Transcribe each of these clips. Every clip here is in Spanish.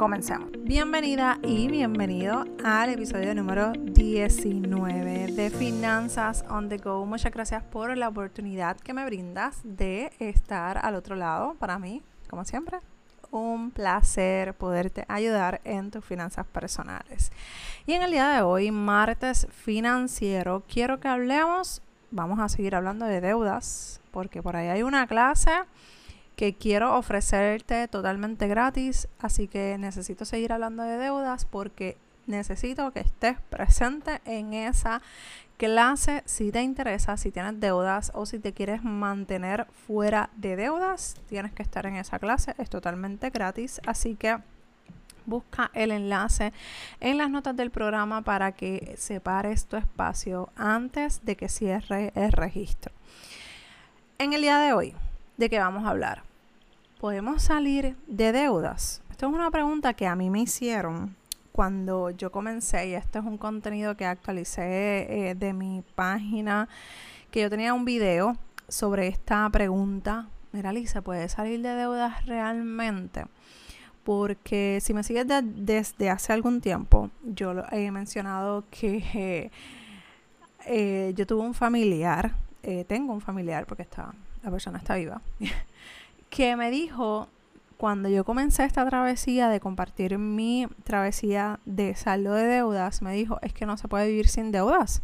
Comencemos. Bienvenida y bienvenido al episodio número 19 de Finanzas on the Go. Muchas gracias por la oportunidad que me brindas de estar al otro lado. Para mí, como siempre, un placer poderte ayudar en tus finanzas personales. Y en el día de hoy, martes financiero, quiero que hablemos, vamos a seguir hablando de deudas, porque por ahí hay una clase que quiero ofrecerte totalmente gratis, así que necesito seguir hablando de deudas porque necesito que estés presente en esa clase si te interesa, si tienes deudas o si te quieres mantener fuera de deudas, tienes que estar en esa clase, es totalmente gratis, así que busca el enlace en las notas del programa para que separes tu espacio antes de que cierre el registro. En el día de hoy, ¿de qué vamos a hablar? ¿Podemos salir de deudas? Esto es una pregunta que a mí me hicieron cuando yo comencé y este es un contenido que actualicé eh, de mi página, que yo tenía un video sobre esta pregunta. Mira, Lisa, ¿puede salir de deudas realmente? Porque si me sigues desde hace algún tiempo, yo he mencionado que eh, yo tuve un familiar, eh, tengo un familiar porque la persona está viva, que me dijo cuando yo comencé esta travesía de compartir mi travesía de saldo de deudas, me dijo, es que no se puede vivir sin deudas.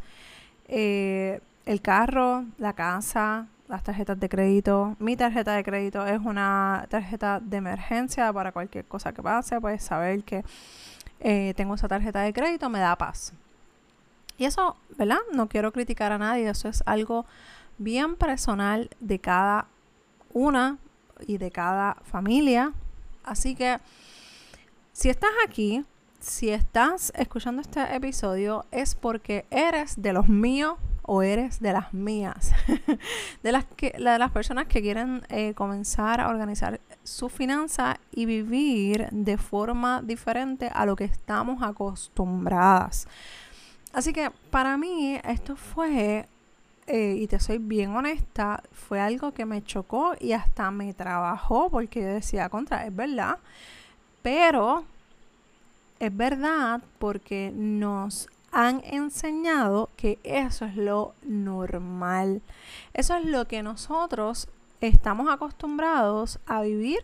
Eh, el carro, la casa, las tarjetas de crédito. Mi tarjeta de crédito es una tarjeta de emergencia para cualquier cosa que pase, pues saber que eh, tengo esa tarjeta de crédito me da paz. Y eso, ¿verdad? No quiero criticar a nadie, eso es algo bien personal de cada una y de cada familia. Así que si estás aquí, si estás escuchando este episodio, es porque eres de los míos o eres de las mías, de las que de las personas que quieren eh, comenzar a organizar su finanza y vivir de forma diferente a lo que estamos acostumbradas. Así que para mí esto fue eh, y te soy bien honesta, fue algo que me chocó y hasta me trabajó porque yo decía, contra, es verdad, pero es verdad porque nos han enseñado que eso es lo normal. Eso es lo que nosotros estamos acostumbrados a vivir,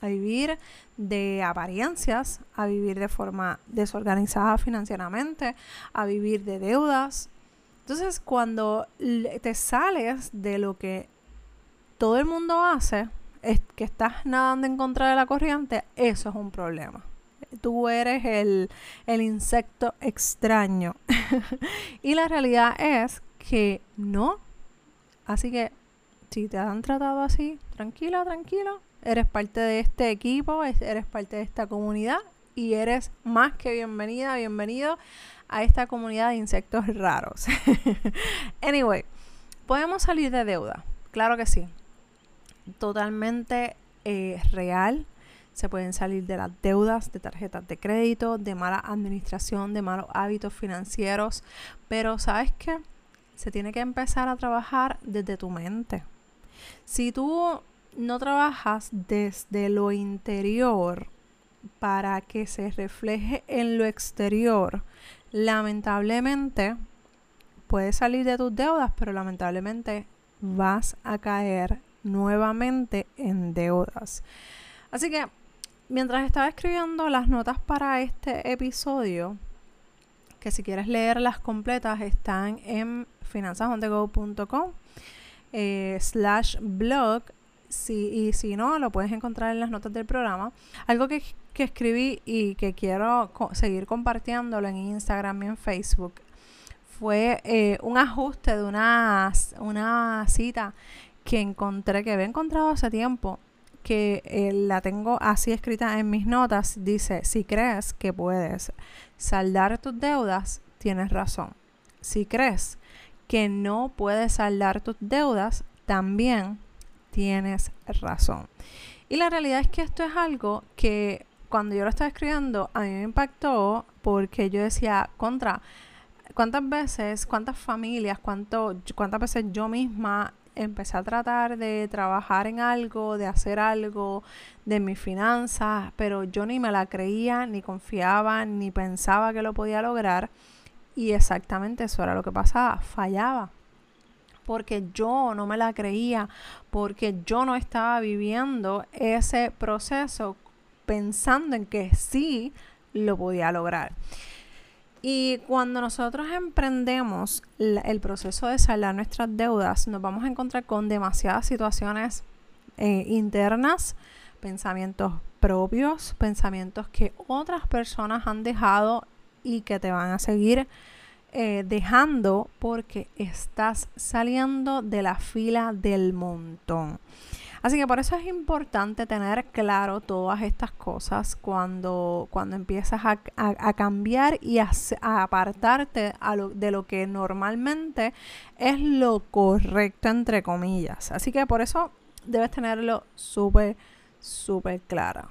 a vivir de apariencias, a vivir de forma desorganizada financieramente, a vivir de deudas, entonces, cuando te sales de lo que todo el mundo hace, es que estás nadando en contra de la corriente, eso es un problema. Tú eres el, el insecto extraño. y la realidad es que no. Así que si te han tratado así, tranquila, tranquilo, eres parte de este equipo, eres parte de esta comunidad y eres más que bienvenida, bienvenido a esta comunidad de insectos raros. anyway, ¿podemos salir de deuda? Claro que sí. Totalmente eh, real. Se pueden salir de las deudas, de tarjetas de crédito, de mala administración, de malos hábitos financieros. Pero ¿sabes qué? Se tiene que empezar a trabajar desde tu mente. Si tú no trabajas desde lo interior para que se refleje en lo exterior, lamentablemente puedes salir de tus deudas, pero lamentablemente vas a caer nuevamente en deudas. Así que mientras estaba escribiendo las notas para este episodio, que si quieres leerlas completas están en finanzasondego.com eh, y si no, lo puedes encontrar en las notas del programa. Algo que, escribí y que quiero seguir compartiéndolo en Instagram y en Facebook fue eh, un ajuste de una, una cita que encontré, que había encontrado hace tiempo, que eh, la tengo así escrita en mis notas. Dice, si crees que puedes saldar tus deudas, tienes razón. Si crees que no puedes saldar tus deudas, también tienes razón. Y la realidad es que esto es algo que cuando yo lo estaba escribiendo a mí me impactó porque yo decía, contra, ¿cuántas veces, cuántas familias, cuánto, cuántas veces yo misma empecé a tratar de trabajar en algo, de hacer algo de mis finanzas, pero yo ni me la creía, ni confiaba, ni pensaba que lo podía lograr. Y exactamente eso era lo que pasaba, fallaba. Porque yo no me la creía, porque yo no estaba viviendo ese proceso pensando en que sí lo podía lograr. Y cuando nosotros emprendemos el proceso de saldar nuestras deudas, nos vamos a encontrar con demasiadas situaciones eh, internas, pensamientos propios, pensamientos que otras personas han dejado y que te van a seguir eh, dejando porque estás saliendo de la fila del montón. Así que por eso es importante tener claro todas estas cosas cuando, cuando empiezas a, cambiar y a, apartarte de lo que normalmente es lo correcto, entre comillas. Así que por eso debes tenerlo súper, súper claro.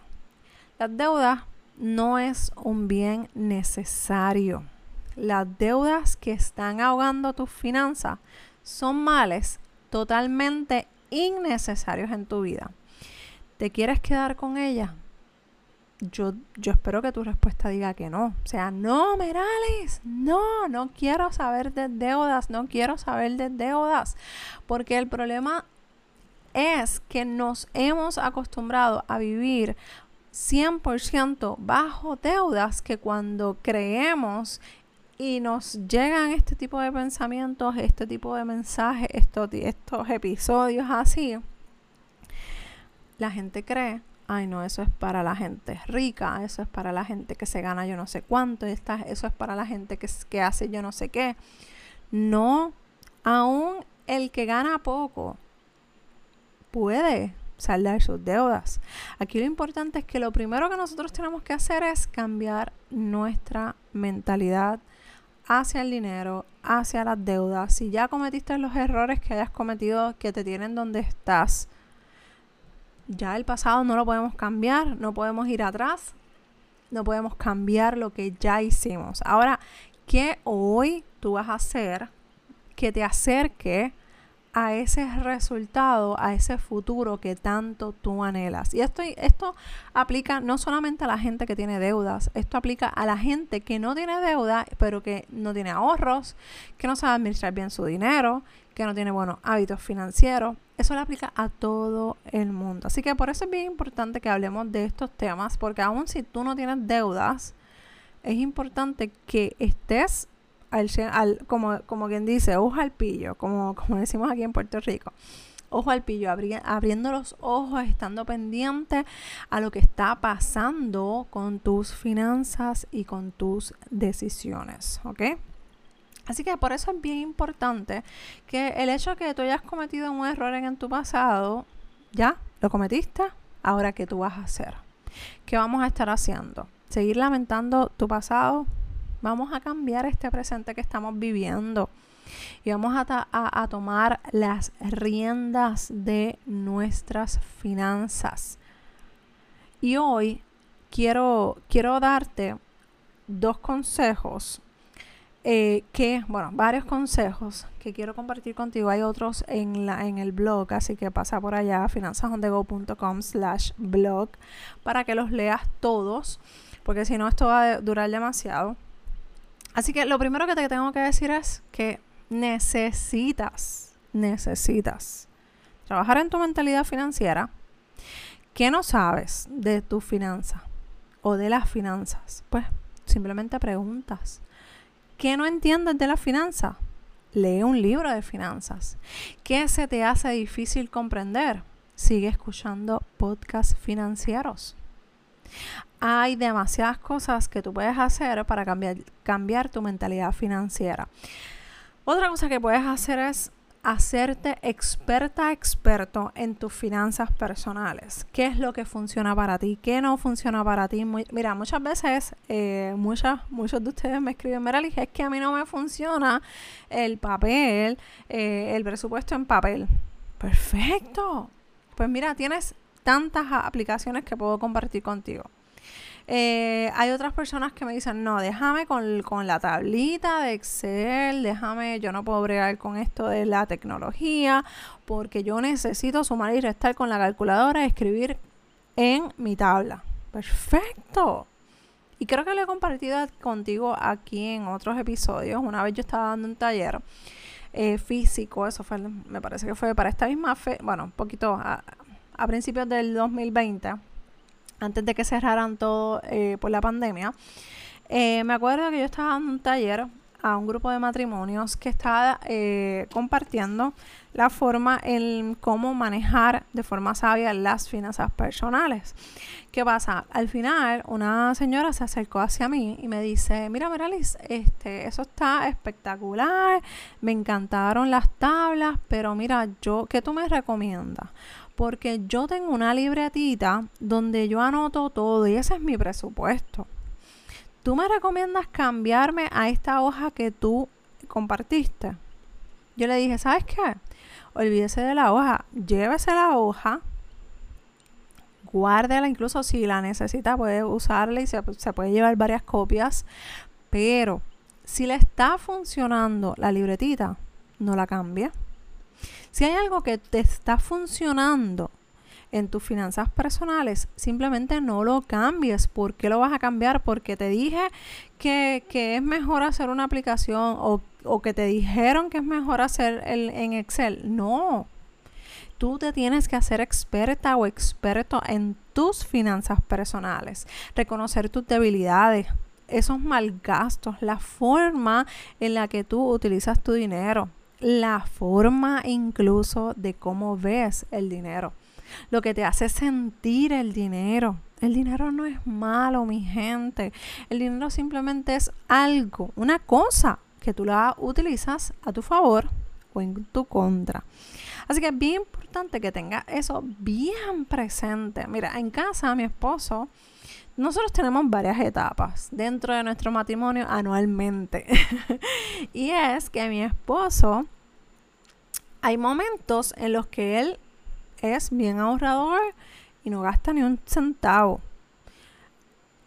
Las deudas no es un bien necesario. Las deudas que están ahogando tus finanzas son males totalmente innecesarios en tu vida. ¿Te quieres quedar con ella? Yo, yo espero que tu respuesta diga que no. O sea, no, Merales, no, no quiero saber de deudas, no quiero saber de deudas. Porque el problema es que nos hemos acostumbrado a vivir 100% bajo deudas que cuando creemos y nos llegan este tipo de pensamientos, este tipo de mensajes, estos, estos episodios así, la gente cree, ay no, eso es para la gente rica, eso es para la gente que se gana yo no sé cuánto, eso es para la gente que, que hace yo no sé qué. No, aún el que gana poco puede saldar sus deudas. Aquí lo importante es que lo primero que nosotros tenemos que hacer es cambiar nuestra mentalidad hacia el dinero, hacia las deudas. Si ya cometiste los errores que hayas cometido que te tienen donde estás, ya el pasado no lo podemos cambiar, no podemos ir atrás, no podemos cambiar lo que ya hicimos. Ahora, ¿qué hoy tú vas a hacer que te acerque a ese resultado, a ese futuro que tanto tú anhelas. Y esto, esto aplica no solamente a la gente que tiene deudas, esto aplica a la gente que no tiene deuda, pero que no tiene ahorros, que no sabe administrar bien su dinero, que no tiene buenos hábitos financieros. Eso le aplica a todo el mundo. Así que por eso es bien importante que hablemos de estos temas, porque aun si tú no tienes deudas, es importante que estés al, como, como quien dice, ojo al pillo, como, como decimos aquí en Puerto Rico. Ojo al pillo, abriendo los ojos, estando pendiente a lo que está pasando con tus finanzas y con tus decisiones, ¿ok? Así que por eso es bien importante que el hecho de que tú hayas cometido un error en tu pasado, ya, lo cometiste, ahora qué tú vas a hacer. ¿Qué vamos a estar haciendo? ¿Seguir lamentando tu pasado? Vamos a cambiar este presente que estamos viviendo y vamos a, tomar las riendas de nuestras finanzas. Y hoy quiero, quiero darte dos consejos eh, que, bueno, varios consejos que quiero compartir contigo. Hay otros en, la, en el blog, así que pasa por allá, finanzasondego.com slash blog, para que los leas todos, porque si no esto va a durar demasiado. Así que lo primero que te tengo que decir es que necesitas, necesitas trabajar en tu mentalidad financiera. ¿Qué no sabes de tu finanza o de las finanzas? Pues simplemente preguntas. ¿Qué no entiendes de la finanza? Lee un libro de finanzas. ¿Qué se te hace difícil comprender? Sigue escuchando podcasts financieros hay demasiadas cosas que tú puedes hacer para cambiar, cambiar tu mentalidad financiera. Otra cosa que puedes hacer es hacerte experta, experto en tus finanzas personales. ¿Qué es lo que funciona para ti? ¿Qué no funciona para ti? mira, muchas veces, eh, muchas, muchos de ustedes me escriben, mira, es que a mí no me funciona el papel, eh, el presupuesto en papel. Perfecto. Pues mira, tienes tantas aplicaciones que puedo compartir contigo. Eh, hay otras personas que me dicen, no, déjame con, con, la tablita de Excel, déjame, yo no puedo bregar con esto de la tecnología, porque yo necesito sumar y restar con la calculadora y escribir en mi tabla. Perfecto. Y creo que lo he compartido contigo aquí en otros episodios. Una vez yo estaba dando un taller eh, físico, eso fue, me parece que fue para esta misma fe, bueno, un poquito a, a principios del 2020 antes de que cerraran todo eh, por la pandemia, eh, me acuerdo que yo estaba en un taller a un grupo de matrimonios que estaba eh, compartiendo la forma en cómo manejar de forma sabia las finanzas personales. ¿Qué pasa? Al final, una señora se acercó hacia mí y me dice, mira, Meralis, este, eso está espectacular, me encantaron las tablas, pero mira, yo, ¿qué tú me recomiendas? porque yo tengo una libretita donde yo anoto todo y ese es mi presupuesto. ¿Tú me recomiendas cambiarme a esta hoja que tú compartiste? Yo le dije, ¿sabes qué? Olvídese de la hoja, llévese la hoja, guárdela, incluso si la necesita puede usarla y se, puede llevar varias copias, pero si le está funcionando la libretita, no la cambie si hay algo que te está funcionando en tus finanzas personales, simplemente no lo cambies. ¿Por qué lo vas a cambiar? Porque te dije que, es mejor hacer una aplicación o, que te dijeron que es mejor hacer el, en Excel. No. Tú te tienes que hacer experta o experto en tus finanzas personales, reconocer tus debilidades, esos malgastos, la forma en la que tú utilizas tu dinero la forma incluso de cómo ves el dinero, lo que te hace sentir el dinero. El dinero no es malo, mi gente. El dinero simplemente es algo, una cosa que tú la utilizas a tu favor o en tu contra. Así que es bien importante que tengas eso bien presente. Mira, en casa mi esposo, nosotros tenemos varias etapas dentro de nuestro matrimonio anualmente. y es que mi esposo, hay momentos en los que él es bien ahorrador y no gasta ni un centavo.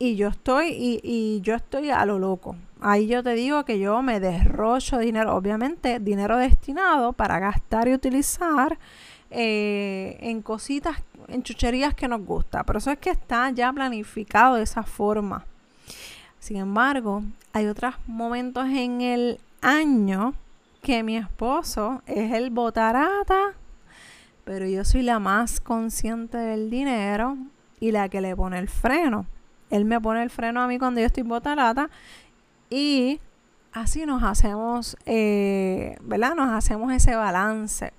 Y yo estoy, y, y yo estoy a lo loco. Ahí yo te digo que yo me derrocho dinero, obviamente dinero destinado para gastar y utilizar eh, en cositas, en chucherías que nos gusta. Pero eso es que está ya planificado de esa forma. Sin embargo, hay otros momentos en el año que mi esposo es el botarata, pero yo soy la más consciente del dinero y la que le pone el freno. Él me pone el freno a mí cuando yo estoy botarata y así nos hacemos, eh, ¿verdad? Nos hacemos ese balance.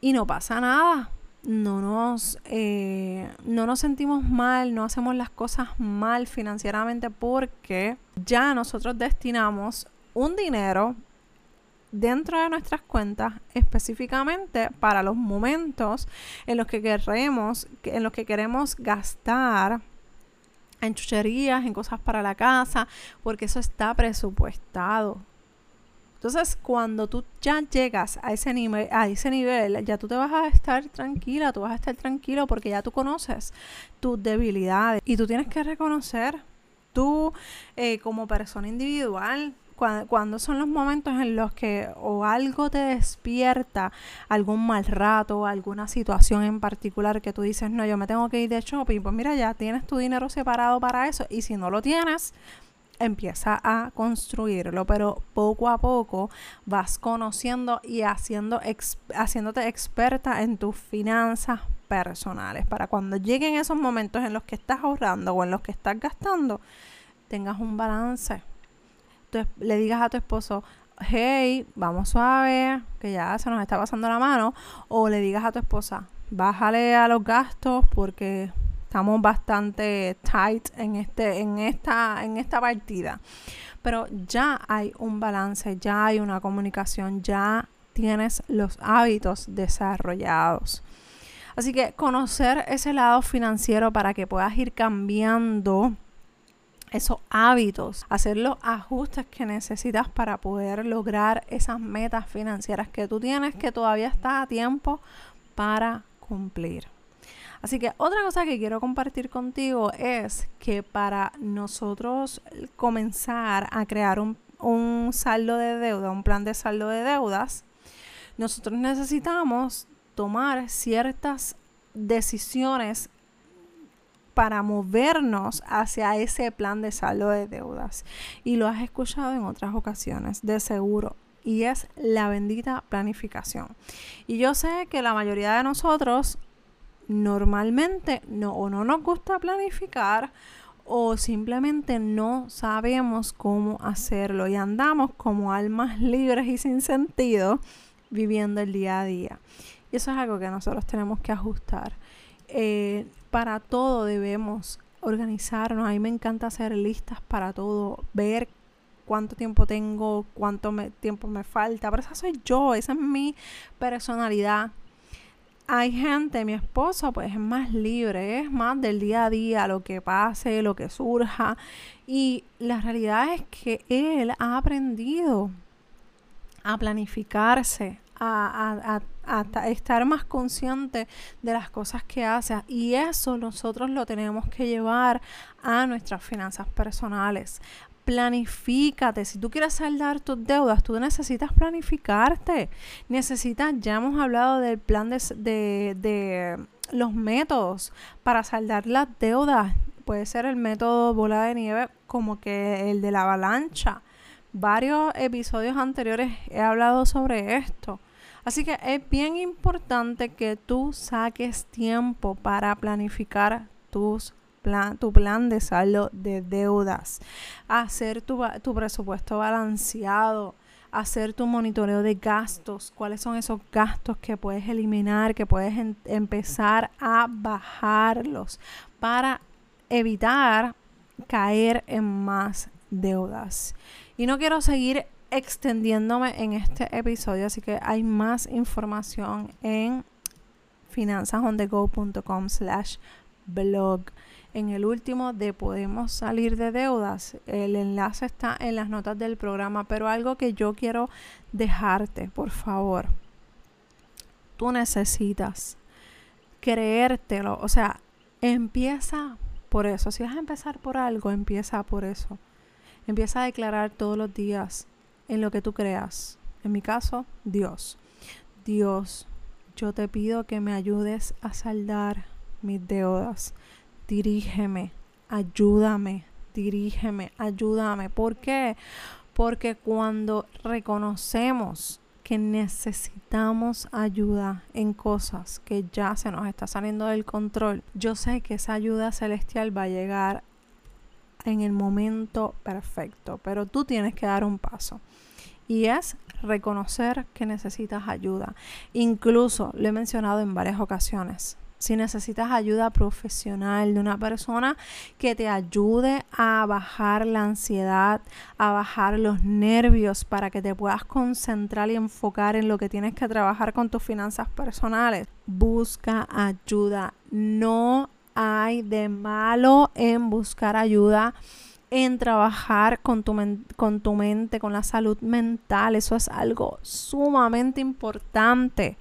Y no pasa nada. No nos, eh, no nos sentimos mal, no hacemos las cosas mal financieramente porque ya nosotros destinamos un dinero dentro de nuestras cuentas específicamente para los momentos en los que queremos, en los que queremos gastar en chucherías, en cosas para la casa, porque eso está presupuestado. Entonces, cuando tú ya llegas a ese nivel, a ese nivel, ya tú te vas a estar tranquila, tú vas a estar tranquilo porque ya tú conoces tus debilidades y tú tienes que reconocer tú eh, como persona individual cuando, son los momentos en los que o algo te despierta, algún mal rato, alguna situación en particular que tú dices, no, yo me tengo que ir de shopping, pues mira, ya tienes tu dinero separado para eso y si no lo tienes, empieza a construirlo, pero poco a poco vas conociendo y haciendo haciéndote experta en tus finanzas personales para cuando lleguen esos momentos en los que estás ahorrando o en los que estás gastando, tengas un balance le digas a tu esposo, hey, vamos suave, que ya se nos está pasando la mano, o le digas a tu esposa, bájale a los gastos porque estamos bastante tight en este en esta en esta partida. Pero ya hay un balance, ya hay una comunicación, ya tienes los hábitos desarrollados. Así que conocer ese lado financiero para que puedas ir cambiando esos hábitos, hacer los ajustes que necesitas para poder lograr esas metas financieras que tú tienes, que todavía está a tiempo para cumplir. Así que otra cosa que quiero compartir contigo es que para nosotros comenzar a crear un, un saldo de deuda, un plan de saldo de deudas, nosotros necesitamos tomar ciertas decisiones para movernos hacia ese plan de saldo de deudas. Y lo has escuchado en otras ocasiones, de seguro. Y es la bendita planificación. Y yo sé que la mayoría de nosotros normalmente no o no nos gusta planificar o simplemente no sabemos cómo hacerlo y andamos como almas libres y sin sentido viviendo el día a día. Y eso es algo que nosotros tenemos que ajustar. Eh, para todo debemos organizarnos. A mí me encanta hacer listas para todo, ver cuánto tiempo tengo, cuánto tiempo me falta. Pero esa soy yo, esa es mi personalidad. Hay gente, mi esposo pues es más libre, es más del día a día, lo que pase, lo que surja. Y la realidad es que él ha aprendido a planificarse, a, estar más consciente de las cosas que hace. Y eso nosotros lo tenemos que llevar a nuestras finanzas personales. Planifícate. Si tú quieres saldar tus deudas, tú necesitas planificarte. Necesitas, ya hemos hablado del plan de, de, de los métodos para saldar las deudas. Puede ser el método bola de nieve como que el de la avalancha varios episodios anteriores he hablado sobre esto. Así que es bien importante que tú saques tiempo para planificar tus plan, tu plan de saldo de deudas, hacer tu, tu presupuesto balanceado, hacer tu monitoreo de gastos, cuáles son esos gastos que puedes eliminar, que puedes empezar a bajarlos para evitar caer en más deudas. Y no quiero seguir extendiéndome en este episodio, así que hay más información en finanzasondego.com slash blog. En el último de Podemos salir de deudas, el enlace está en las notas del programa, pero algo que yo quiero dejarte, por favor. Tú necesitas creértelo, o sea, empieza por eso. Si vas a empezar por algo, empieza por eso. Empieza a declarar todos los días en lo que tú creas. En mi caso, Dios. Dios, yo te pido que me ayudes a saldar mis deudas. Dirígeme, ayúdame, dirígeme, ayúdame. ¿Por qué? Porque cuando reconocemos que necesitamos ayuda en cosas que ya se nos está saliendo del control, yo sé que esa ayuda celestial va a llegar en el momento perfecto, pero tú tienes que dar un paso y es reconocer que necesitas ayuda. Incluso lo he mencionado en varias ocasiones. Si necesitas ayuda profesional de una persona que te ayude a bajar la ansiedad, a bajar los nervios para que te puedas concentrar y enfocar en lo que tienes que trabajar con tus finanzas personales, busca ayuda. No hay de malo en buscar ayuda? En trabajar con tu, con tu mente, con la salud mental. Eso es algo sumamente importante.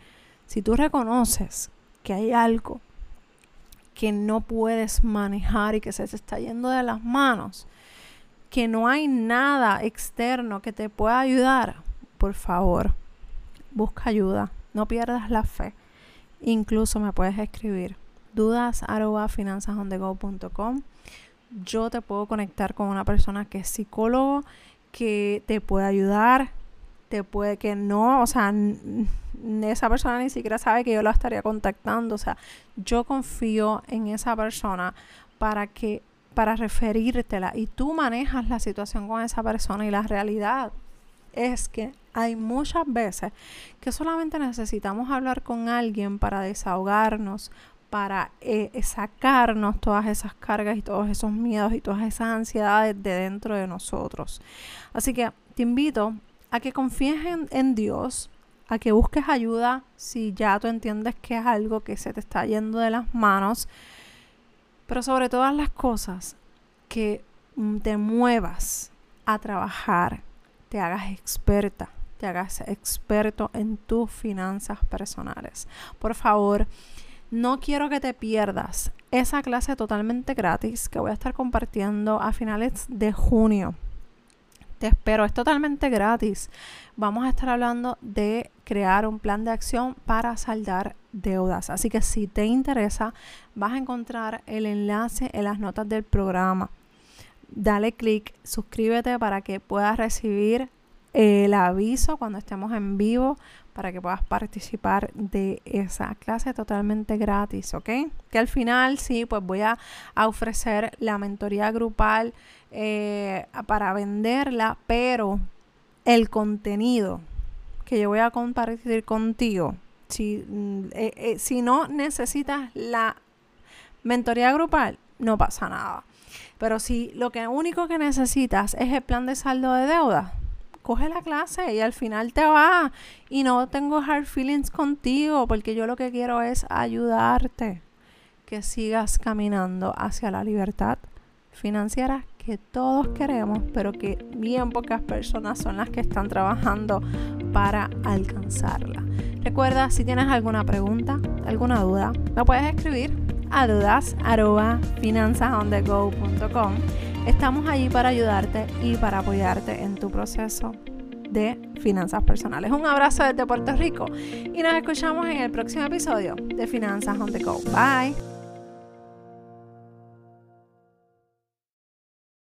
Si tú reconoces que hay algo que no puedes manejar y que se te está yendo de las manos, que no hay nada externo que te pueda ayudar, por favor, busca ayuda. No pierdas la fe. Incluso me puedes escribir dudas arroba finanzasondego.com yo te puedo conectar con una persona que es psicólogo, que te puede ayudar, te puede que no, o sea, esa persona ni siquiera sabe que yo la estaría contactando, o sea, yo confío en esa persona para que para referírtela y tú manejas la situación con esa persona y la realidad es que hay muchas veces que solamente necesitamos hablar con alguien para desahogarnos, para eh, sacarnos todas esas cargas y todos esos miedos y todas esas ansiedades de dentro de nosotros. Así que te invito a que confíes en, en Dios, a que busques ayuda si ya tú entiendes que es algo que se te está yendo de las manos, pero sobre todas las cosas, que mm, te muevas a trabajar, te hagas experta, te hagas experto en tus finanzas personales. Por favor, no quiero que te pierdas esa clase totalmente gratis que voy a estar compartiendo a finales de junio. Te espero, es totalmente gratis. Vamos a estar hablando de crear un plan de acción para saldar deudas. Así que si te interesa, vas a encontrar el enlace en las notas del programa. Dale clic, suscríbete para que puedas recibir el aviso cuando estemos en vivo para que puedas participar de esa clase totalmente gratis, ¿ok? Que al final sí, pues voy a, ofrecer la mentoría grupal eh, para venderla, pero el contenido que yo voy a compartir contigo, si, mm, eh, eh, si no necesitas la mentoría grupal, no pasa nada. Pero si lo que único que necesitas es el plan de saldo de deuda, coge la clase y al final te va. Y no tengo hard feelings contigo porque yo lo que quiero es ayudarte. Que sigas caminando hacia la libertad financiera que todos queremos, pero que bien pocas personas son las que están trabajando para alcanzarla. Recuerda, si tienes alguna pregunta, alguna duda, lo puedes escribir a dudas Estamos allí para ayudarte y para apoyarte en tu proceso de finanzas personales. Un abrazo desde Puerto Rico y nos escuchamos en el próximo episodio de Finanzas on the Go. Bye.